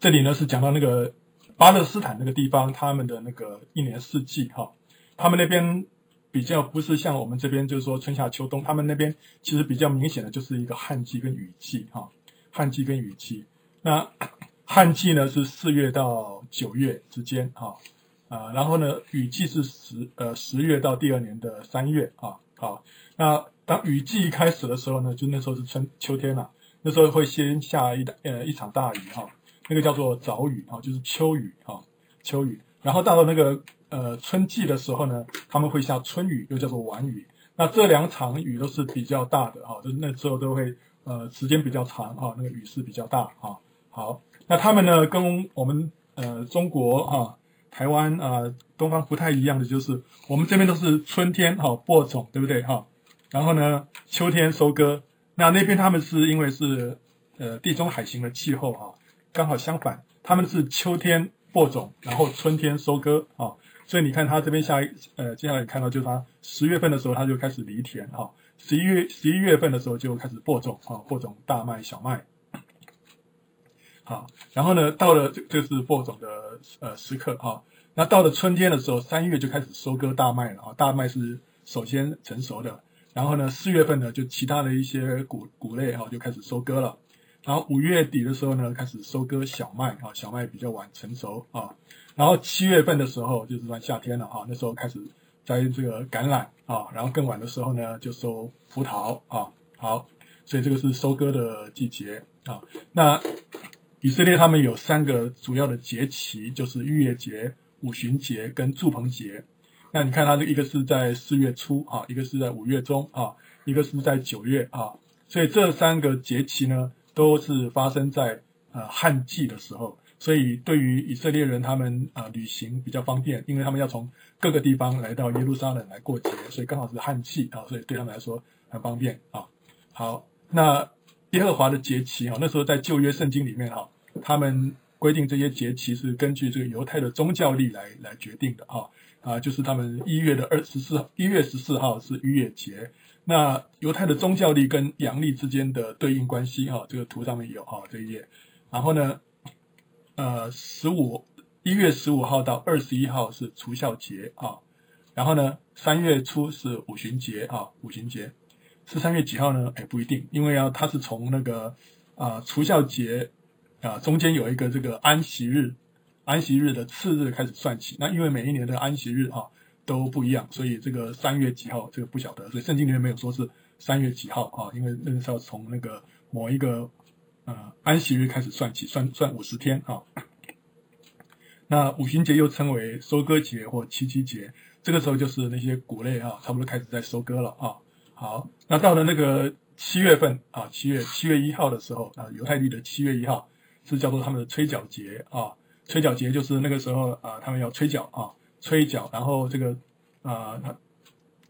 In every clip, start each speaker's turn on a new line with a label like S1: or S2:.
S1: 这里呢是讲到那个巴勒斯坦那个地方，他们的那个一年四季哈，他们那边比较不是像我们这边，就是说春夏秋冬，他们那边其实比较明显的就是一个旱季跟雨季哈，旱季跟雨季。那 旱季呢是四月到九月之间哈。啊，然后呢雨季是十呃十月到第二年的三月啊，好，那当雨季一开始的时候呢，就那时候是春秋天了，那时候会先下一呃一场大雨哈。那个叫做早雨啊，就是秋雨啊，秋雨。然后到了那个呃春季的时候呢，他们会下春雨，又叫做晚雨。那这两场雨都是比较大的哈，就那时候都会呃时间比较长哈，那个雨势比较大啊。好，那他们呢跟我们呃中国哈、台湾啊、东方不太一样的就是，我们这边都是春天哈播种，对不对哈？然后呢秋天收割。那那边他们是因为是呃地中海型的气候哈。刚好相反，他们是秋天播种，然后春天收割啊。所以你看他这边下一呃，接下来你看到就是他十月份的时候他就开始犁田哈，十一月十一月份的时候就开始播种啊，播种大麦、小麦。好，然后呢，到了这这是播种的呃时刻啊。那到了春天的时候，三月就开始收割大麦了啊。大麦是首先成熟的，然后呢，四月份呢就其他的一些谷谷类哈就开始收割了。然后五月底的时候呢，开始收割小麦啊，小麦比较晚成熟啊。然后七月份的时候，就是算夏天了啊，那时候开始摘这个橄榄啊。然后更晚的时候呢，就收葡萄啊。好，所以这个是收割的季节啊。那以色列他们有三个主要的节期，就是逾越节、五旬节跟住棚节。那你看它这一个是在四月初啊，一个是在五月中啊，一个是在九月啊。所以这三个节期呢，都是发生在呃旱季的时候，所以对于以色列人他们、呃、旅行比较方便，因为他们要从各个地方来到耶路撒冷来过节，所以刚好是旱季啊，所以对他们来说很方便啊。好，那耶和华的节期啊，那时候在旧约圣经里面哈，他们规定这些节期是根据这个犹太的宗教历来来决定的啊啊，就是他们一月的二十四一月十四号是逾越节。那犹太的宗教历跟阳历之间的对应关系哈，这个图上面有哈这一页。然后呢，呃，十五一月十五号到二十一号是除酵节啊。然后呢，三月初是五旬节啊，五旬节是三月几号呢？哎，不一定，因为要它是从那个啊除酵节啊中间有一个这个安息日，安息日的次日开始算起。那因为每一年的安息日啊。都不一样，所以这个三月几号这个不晓得，所以圣经里面没有说是三月几号啊，因为那个时候从那个某一个呃安息日开始算起，算算五十天啊。那五旬节又称为收割节或七七节，这个时候就是那些谷类啊，差不多开始在收割了啊。好，那到了那个七月份啊，七月七月一号的时候啊，犹太历的七月一号是叫做他们的吹角节啊，吹角节就是那个时候啊，他们要吹角啊。吹角，然后这个啊，他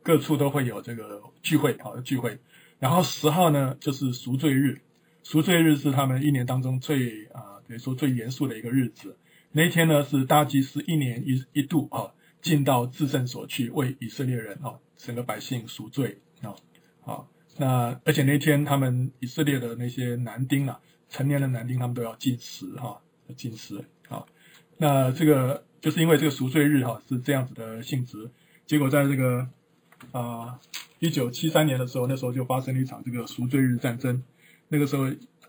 S1: 各处都会有这个聚会，啊聚会。然后十号呢，就是赎罪日，赎罪日是他们一年当中最啊，等于说最严肃的一个日子。那一天呢，是大祭司一年一一度啊，进到至圣所去为以色列人啊，整个百姓赎罪啊。好，那而且那天他们以色列的那些男丁啊，成年的男丁，他们都要禁食哈，禁食啊。那这个。就是因为这个赎罪日哈是这样子的性质，结果在这个啊一九七三年的时候，那时候就发生了一场这个赎罪日战争。那个时候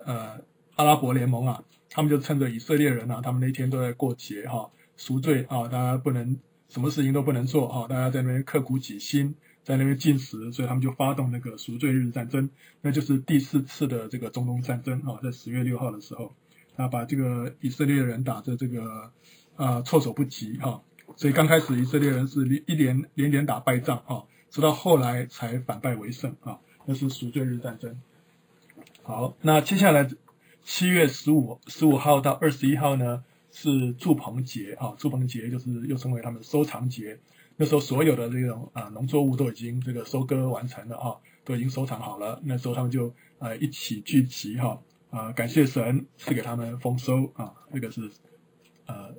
S1: 呃阿拉伯联盟啊，他们就趁着以色列人啊，他们那天都在过节哈赎罪啊，大家不能什么事情都不能做哈，大家在那边刻苦己心，在那边禁食，所以他们就发动那个赎罪日战争，那就是第四次的这个中东战争啊，在十月六号的时候，他把这个以色列人打的这个。啊、措手不及哈、所以刚开始以色列人是一连连连打败仗啊，直到后来才反败为胜啊，那是赎罪日战争。好，那接下来七月十五十五号到二十一号呢是住棚节啊，住棚节就是又称为他们收藏节，那时候所有的这种啊农作物都已经这个收割完成了啊，都已经收藏好了，那时候他们就呃一起聚集哈，啊感谢神赐给他们丰收啊，那个是呃。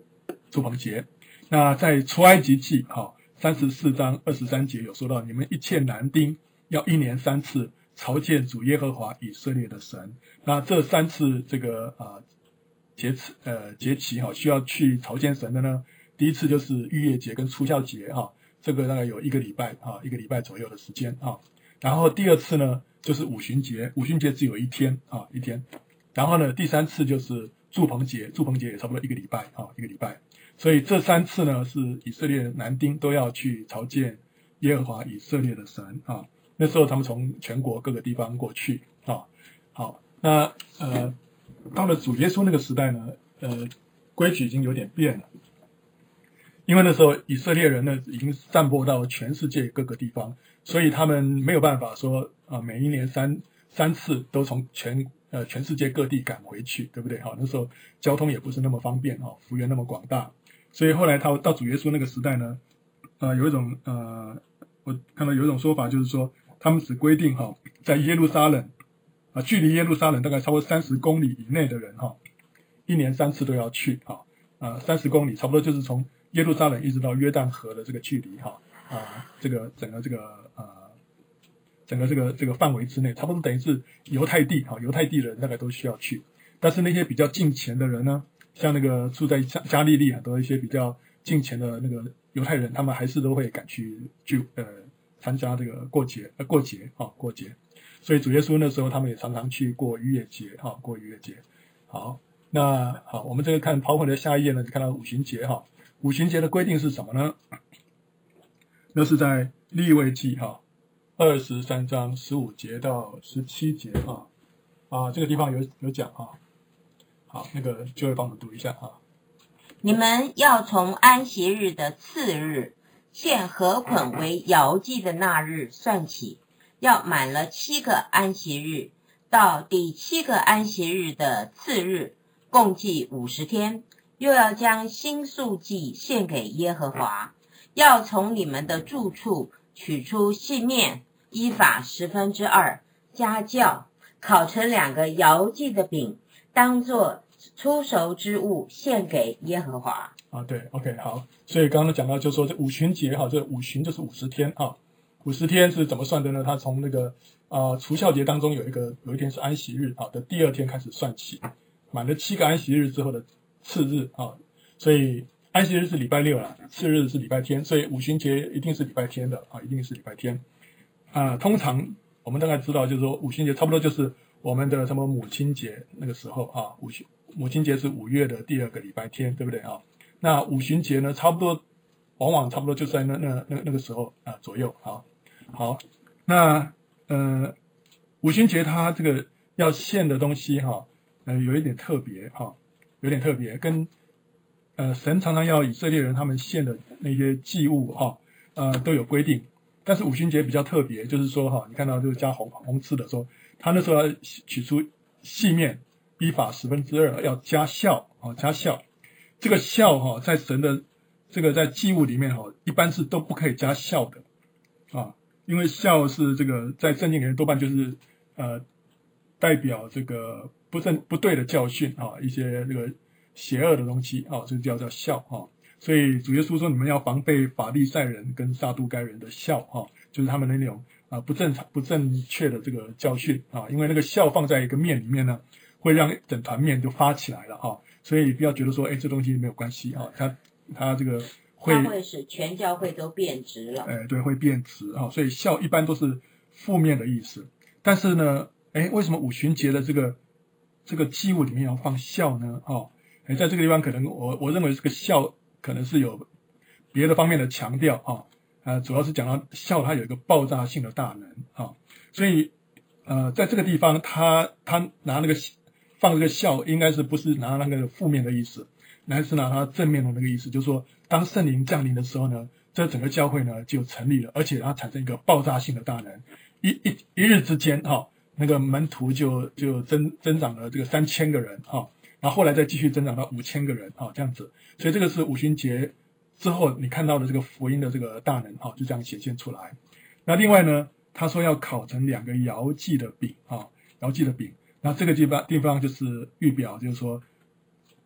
S1: 住棚节，那在出埃及记哈三十四章二十三节有说到，你们一切男丁要一年三次朝见主耶和华以色列的神。那这三次这个啊节次呃节期哈，需要去朝见神的呢，第一次就是逾越节跟除酵节哈，这个大概有一个礼拜啊，一个礼拜左右的时间啊。然后第二次呢就是五旬节，五旬节只有一天啊，一天。然后呢第三次就是住棚节，住棚节也差不多一个礼拜啊，一个礼拜。所以这三次呢是以色列男丁都要去朝见耶和华以色列的神啊。那时候他们从全国各个地方过去啊。好，那呃。到了主耶稣那个时代呢，呃，规矩已经有点变了，因为那时候以色列人呢已经散播到全世界各个地方，所以他们没有办法说啊、每一年三三次都从全呃全世界各地赶回去，对不对？好，那时候交通也不是那么方便啊，幅员那么广大，所以后来他到主耶稣那个时代呢，呃，有一种呃，我看到有一种说法就是说，他们只规定哈，在耶路撒冷。啊，距离耶路撒冷大概超过三十公里以内的人哈，一年三次都要去哈。啊，三十公里差不多就是从耶路撒冷一直到约旦河的这个距离哈。啊，这个整个这个呃，整个这个这个范围之内，差不多等于是犹太地哈，犹太地人大概都需要去。但是那些比较近前的人呢，像那个住在加加利利很多一些比较近前的那个犹太人，他们还是都会赶去去呃参加这个过节呃过节啊过节。所以主耶稣那时候，他们也常常去过逾越节，哈，过逾越节。好，那好，我们这个看 PowerPoint 的下一页呢，就看到五旬节，哈，五旬节的规定是什么呢？那是在利未记，哈，二十三章十五节到十七节，哈，啊，这个地方有有讲，哈，好，那个就会帮我们读一下，哈。
S2: 你们要从安息日的次日，献禾捆为摇祭的那日算起。要满了七个安息日，到第七个安息日的次日，共计五十天，又要将新素祭献给耶和华。要从你们的住处取出细面，依法十分之二，加酵，烤成两个摇祭的饼，当做出熟之物献给耶和华。
S1: 啊，对，OK，好。所以刚刚讲到，就说这五旬节，哈，这五旬就是五十天啊。五十天是怎么算的呢？他从那个啊除酵节当中有一个有一天是安息日啊的第二天开始算起，满了七个安息日之后的次日啊，所以安息日是礼拜六了，次日是礼拜天，所以五旬节一定是礼拜天的啊，一定是礼拜天啊。通常我们大概知道，就是说五旬节差不多就是我们的什么母亲节那个时候啊，五旬母亲节是五月的第二个礼拜天，对不对啊？那五旬节呢，差不多往往差不多就在那那那那个时候啊左右啊。好，那呃，五旬节它这个要献的东西哈，呃，有一点特别哈，有点特别，跟呃神常常要以色列人他们献的那些祭物哈，呃都有规定。但是五旬节比较特别，就是说哈，你看到就是加红红字的说，他那时候要取出细面，依法十分之二，要加酵啊，加酵。这个酵哈，在神的这个在祭物里面哈，一般是都不可以加酵的啊。因为酵是这个在圣经里面多半就是呃代表这个不正不对的教训啊，一些这个邪恶的东西啊，这个叫叫笑啊。所以主耶稣说，你们要防备法利赛人跟撒都该人的笑啊，就是他们的那种啊不正常不正确的这个教训啊。因为那个笑放在一个面里面呢，会让整团面就发起来了啊。所以不要觉得说，哎，这东西没有关系啊，它它这个。
S2: 会，会使全教会都变质了。
S1: 哎，对，会变质啊，所以笑一般都是负面的意思。但是呢，哎，为什么五旬节的这个这个祭物里面要放笑呢？哦，哎，在这个地方可能我我认为这个孝可能是有别的方面的强调啊，呃，主要是讲到孝它有一个爆炸性的大能啊，所以呃，在这个地方他他拿那个放这个孝，应该是不是拿那个负面的意思。乃是拿它正面的那个意思，就是说，当圣灵降临的时候呢，这整个教会呢就成立了，而且它产生一个爆炸性的大能，一一一日之间，哈，那个门徒就就增增长了这个三千个人，哈，然后后来再继续增长到五千个人，啊，这样子，所以这个是五旬节之后你看到的这个福音的这个大能，哈，就这样显现出来。那另外呢，他说要烤成两个摇祭的饼，啊，摇祭的饼，那这个地方地方就是预表，就是说。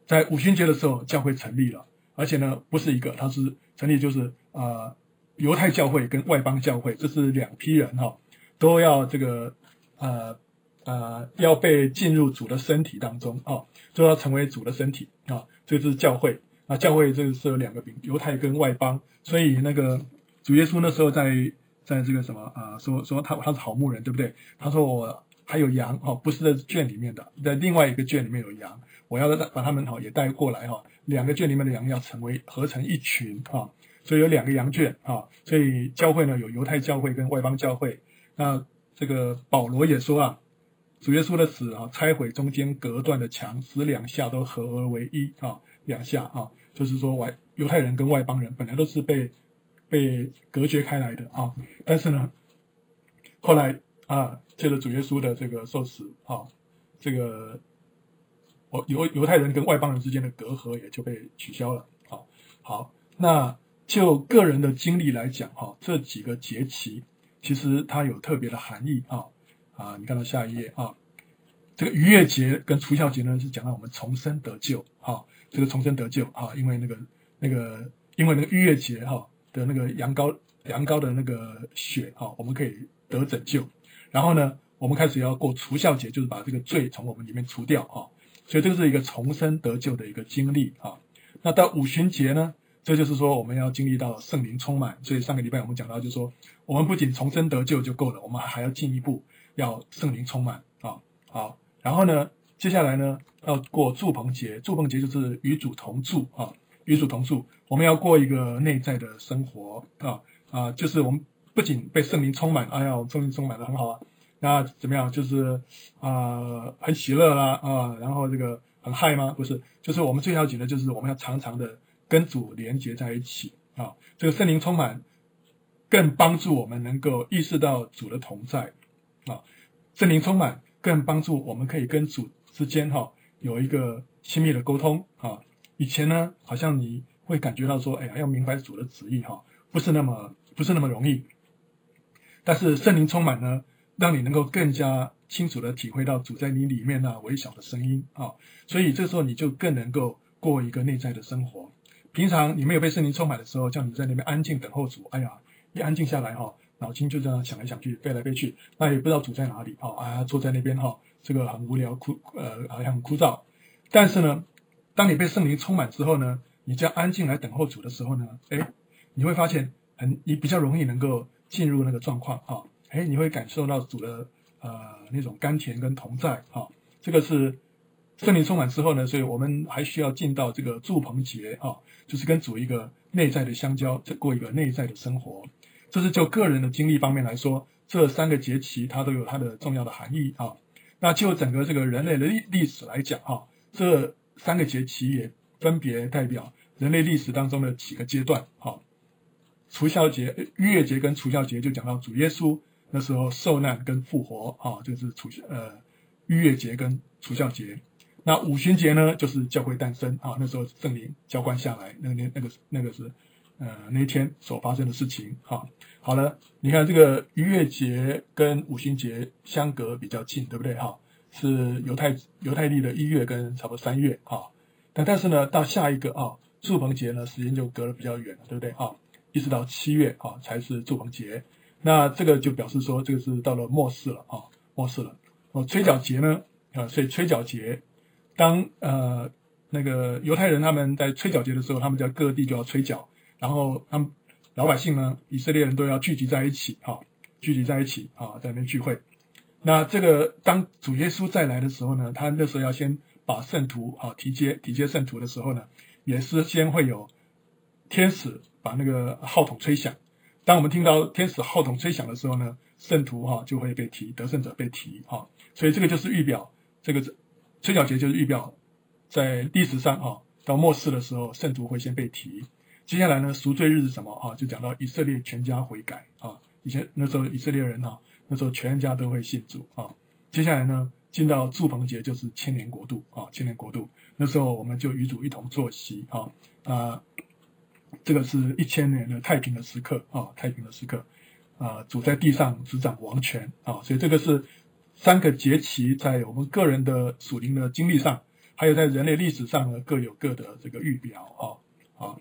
S1: 在五旬节的时候，教会成立了，而且呢，不是一个，它是成立就是啊、呃，犹太教会跟外邦教会，这是两批人哈，都要这个呃呃要被进入主的身体当中啊，就要成为主的身体啊，这是教会啊，教会这个是有两个饼，犹太跟外邦，所以那个主耶稣那时候在在这个什么啊、说说他他是好牧人，对不对？他说我还有羊哦，不是在圈里面的，在另外一个圈里面有羊，我要把他们好也带过来哈，两个圈里面的羊要成为合成一群啊。所以有两个羊圈啊，所以教会呢有犹太教会跟外邦教会。那这个保罗也说啊，主耶稣的死啊，拆毁中间隔断的墙，使两下都合而为一啊，两下啊，就是说外犹太人跟外邦人本来都是被被隔绝开来的啊，但是呢，后来啊，借着主耶稣的这个受死啊，这个犹犹犹太人跟外邦人之间的隔阂也就被取消了。好，好，那。就个人的经历来讲，哈，这几个节期其实它有特别的含义啊啊！你看到下一页啊，这个逾越节跟除酵节呢是讲到我们重生得救啊，这个重生得救啊，因为那个那个因为那个逾越节哈的那个羊羔羊羔的那个血啊，我们可以得拯救。然后呢，我们开始要过除酵节，就是把这个罪从我们里面除掉啊，所以这个是一个重生得救的一个经历啊。那到五旬节呢？这就是说，我们要经历到圣灵充满。所以上个礼拜我们讲到，就是说，我们不仅重生得救就够了，我们还要进一步要圣灵充满啊。好，然后呢，接下来呢，要过祝棚节。祝棚节就是与主同住啊，与主同住。我们要过一个内在的生活啊啊，就是我们不仅被圣灵充满，哎呀，我们圣灵充满的很好啊。那怎么样？就是啊，很喜乐啦啊，然后这个很嗨吗？不是，就是我们最要紧的就是我们要常常的。跟主连接在一起啊，这个圣灵充满，更帮助我们能够意识到主的同在啊。圣灵充满，更帮助我们可以跟主之间哈有一个亲密的沟通啊。以前呢，好像你会感觉到说，哎呀，要明白主的旨意哈，不是那么不是那么容易。但是圣灵充满呢，让你能够更加清楚地体会到主在你里面那微小的声音啊。所以这时候你就更能够过一个内在的生活。平常你没有被圣灵充满的时候，叫你在那边安静等候主。哎呀，一安静下来哈，脑筋就这样想来想去，飞来飞去，那也不知道主在哪里。哈，啊，坐在那边哈，这个很无聊枯，呃，好像很枯燥。但是呢，当你被圣灵充满之后呢，你这样安静来等候主的时候呢，哎，你会发现很，你比较容易能够进入那个状况啊。哎，你会感受到主的呃那种甘甜跟同在啊。这个是。圣灵充满之后呢，所以我们还需要进到这个住棚节啊，就是跟主一个内在的相交，再过一个内在的生活。这是就个人的经历方面来说，这三个节期它都有它的重要的含义啊。那就整个这个人类的历历史来讲啊，这三个节期也分别代表人类历史当中的几个阶段啊。除孝节、逾越节跟除孝节就讲到主耶稣那时候受难跟复活啊，就是除呃逾越节跟除孝节。那五旬节呢，就是教会诞生啊，那时候圣灵浇灌下来，那个那那个那个是，呃，那一天所发生的事情哈。好了，你看这个逾越节跟五旬节相隔比较近，对不对哈？是犹太犹太历的一月跟差不多三月啊。但但是呢，到下一个啊，住棚节呢，时间就隔得比较远了，对不对啊？一直到七月啊，才是住棚节。那这个就表示说，这个是到了末世了啊，末世了。哦，吹角节呢啊，所以吹角节。当呃那个犹太人他们在吹角节的时候，他们在各地就要吹角，然后他们老百姓呢，以色列人都要聚集在一起，哈、聚集在一起啊、在那边聚会。那这个当主耶稣再来的时候呢，他那时候要先把圣徒啊、提接提接圣徒的时候呢，也是先会有天使把那个号筒吹响。当我们听到天使号筒吹响的时候呢，圣徒哈、就会被提，得胜者被提哈、所以这个就是预表这个。吹角节就是预表，在历史上啊，到末世的时候，圣徒会先被提。接下来呢，赎罪日是什么啊？就讲到以色列全家悔改啊。以前那时候以色列人啊，那时候全家都会信主啊。接下来呢，进到祝棚节就是千年国度啊，千年国度。那时候我们就与主一同坐席啊啊，这个是一千年的太平的时刻啊，太平的时刻啊，主在地上执掌王权啊，所以这个是。三个节期在我们个人的属灵的经历上，还有在人类历史上呢，各有各的这个预表啊啊。